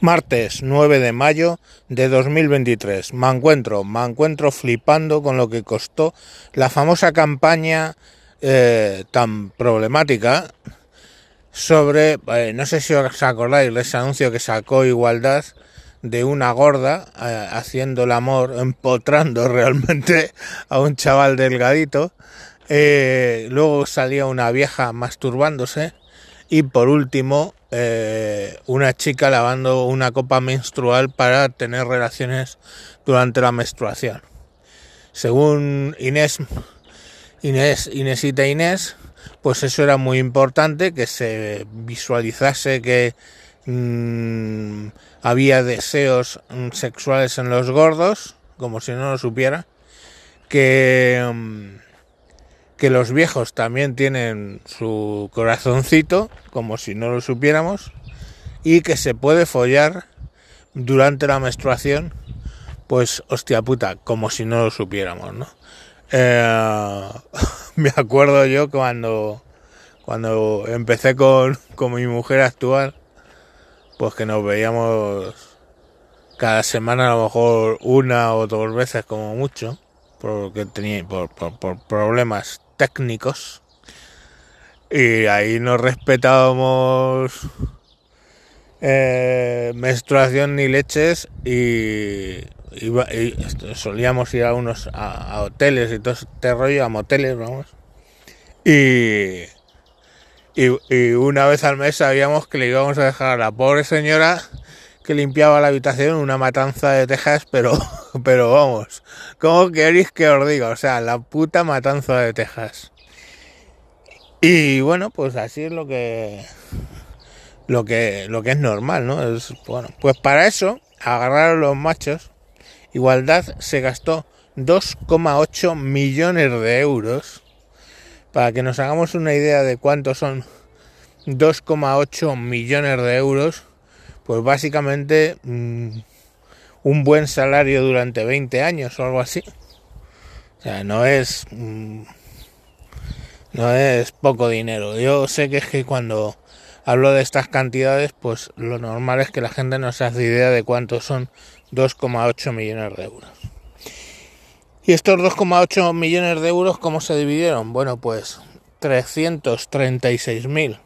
Martes 9 de mayo de 2023. Me encuentro, me encuentro flipando con lo que costó la famosa campaña eh, tan problemática sobre, eh, no sé si os acordáis ese anuncio que sacó Igualdad de una gorda eh, haciendo el amor, empotrando realmente a un chaval delgadito. luego salía una vieja masturbándose y por último eh, una chica lavando una copa menstrual para tener relaciones durante la menstruación. Según Inés, Inés, Inésita Inés, pues eso era muy importante, que se visualizase que mm, había deseos mm, sexuales en los gordos, como si no lo supiera, que... Mm, que los viejos también tienen su corazoncito, como si no lo supiéramos, y que se puede follar durante la menstruación, pues hostia puta, como si no lo supiéramos, ¿no? Eh, me acuerdo yo cuando, cuando empecé con, con mi mujer actual, pues que nos veíamos cada semana a lo mejor una o dos veces como mucho, porque tenía por, por problemas técnicos y ahí no respetábamos eh, menstruación ni leches y, solíamos ir a unos a, hoteles y todo este rollo, a moteles, vamos. Y, y, una vez al mes sabíamos que le íbamos a dejar a la pobre señora que limpiaba la habitación una matanza de Texas, pero, pero vamos, ¿cómo queréis que os diga? O sea, la puta matanza de Texas. Y bueno, pues así es lo que, lo que, lo que es normal, ¿no? Es, bueno, pues para eso, agarrar a los machos, Igualdad se gastó 2,8 millones de euros. Para que nos hagamos una idea de cuánto son 2,8 millones de euros, pues básicamente mm, un buen salario durante 20 años o algo así. O sea, no es mm, no es poco dinero. Yo sé que es que cuando hablo de estas cantidades, pues lo normal es que la gente no se hace idea de cuánto son 2,8 millones de euros. ¿Y estos 2,8 millones de euros cómo se dividieron? Bueno, pues 336.000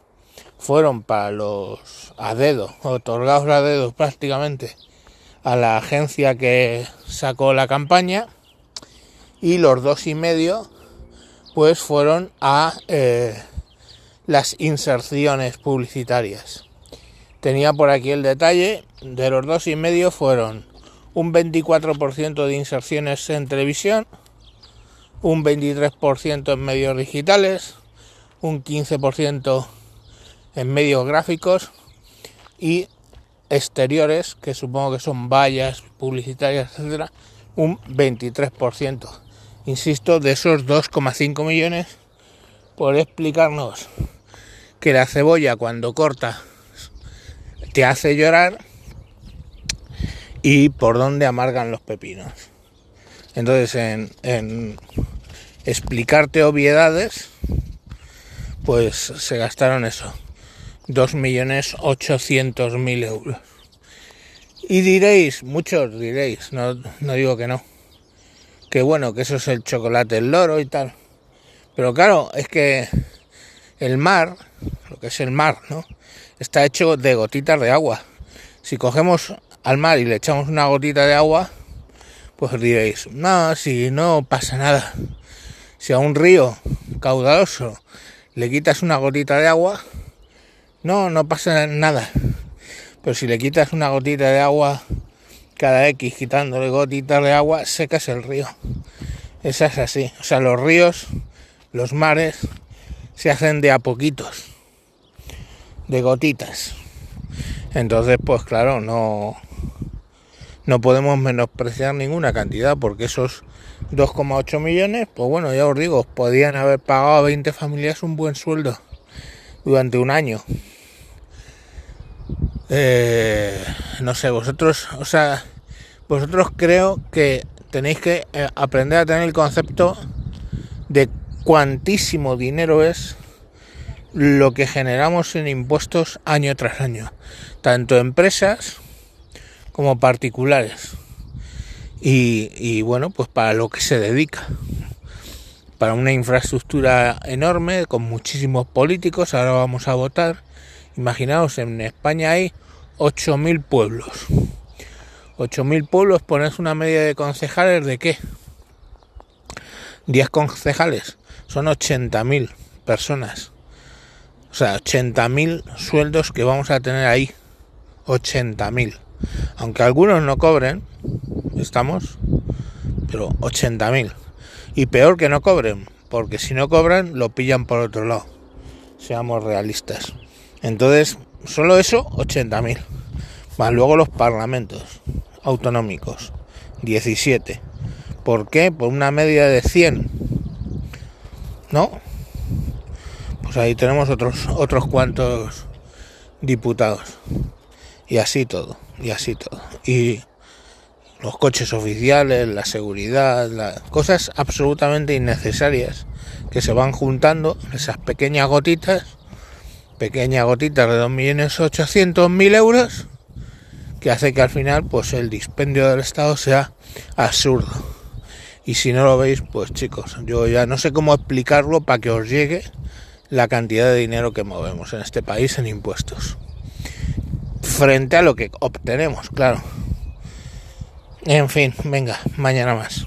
fueron para los a dedo, otorgados a dedo prácticamente a la agencia que sacó la campaña y los dos y medio pues fueron a eh, las inserciones publicitarias. Tenía por aquí el detalle, de los dos y medio fueron un 24% de inserciones en televisión, un 23% en medios digitales, un 15% en medios gráficos y exteriores, que supongo que son vallas publicitarias, etcétera, un 23%. Insisto, de esos 2,5 millones, por explicarnos que la cebolla cuando corta te hace llorar y por dónde amargan los pepinos. Entonces, en, en explicarte obviedades, pues se gastaron eso, 2.800.000 euros. Y diréis, muchos diréis, no, no digo que no, que bueno, que eso es el chocolate, el loro y tal. Pero claro, es que el mar, lo que es el mar, ¿no? Está hecho de gotitas de agua. Si cogemos al mar y le echamos una gotita de agua, pues diréis, no, si no pasa nada. Si a un río caudaloso le quitas una gotita de agua, no, no pasa nada. Pero si le quitas una gotita de agua cada X quitándole gotitas de agua, secas el río. Esa es así. O sea, los ríos, los mares, se hacen de a poquitos, de gotitas. Entonces, pues claro, no, no podemos menospreciar ninguna cantidad porque esos 2,8 millones, pues bueno, ya os digo, podían haber pagado a 20 familias un buen sueldo durante un año. Eh, no sé, vosotros, o sea, vosotros creo que tenéis que eh, aprender a tener el concepto de cuantísimo dinero es lo que generamos en impuestos año tras año. Tanto empresas como particulares. Y, y bueno, pues para lo que se dedica. Para una infraestructura enorme, con muchísimos políticos, ahora vamos a votar. Imaginaos, en España hay 8.000 pueblos. 8.000 pueblos, pones una media de concejales de qué? 10 concejales, son 80.000 personas. O sea, 80.000 sueldos que vamos a tener ahí. 80.000. Aunque algunos no cobren, estamos, pero 80.000. Y peor que no cobren, porque si no cobran, lo pillan por otro lado. Seamos realistas. Entonces, solo eso, 80.000. Más luego los parlamentos autonómicos, 17. ¿Por qué? Por una media de 100. ¿No? Pues ahí tenemos otros otros cuantos diputados. Y así todo, y así todo. Y los coches oficiales, la seguridad, las cosas absolutamente innecesarias que se van juntando, esas pequeñas gotitas, pequeñas gotitas de 2.800.000 euros, que hace que al final pues el dispendio del Estado sea absurdo. Y si no lo veis, pues chicos, yo ya no sé cómo explicarlo para que os llegue la cantidad de dinero que movemos en este país en impuestos. Frente a lo que obtenemos, claro. En fin, venga, mañana más.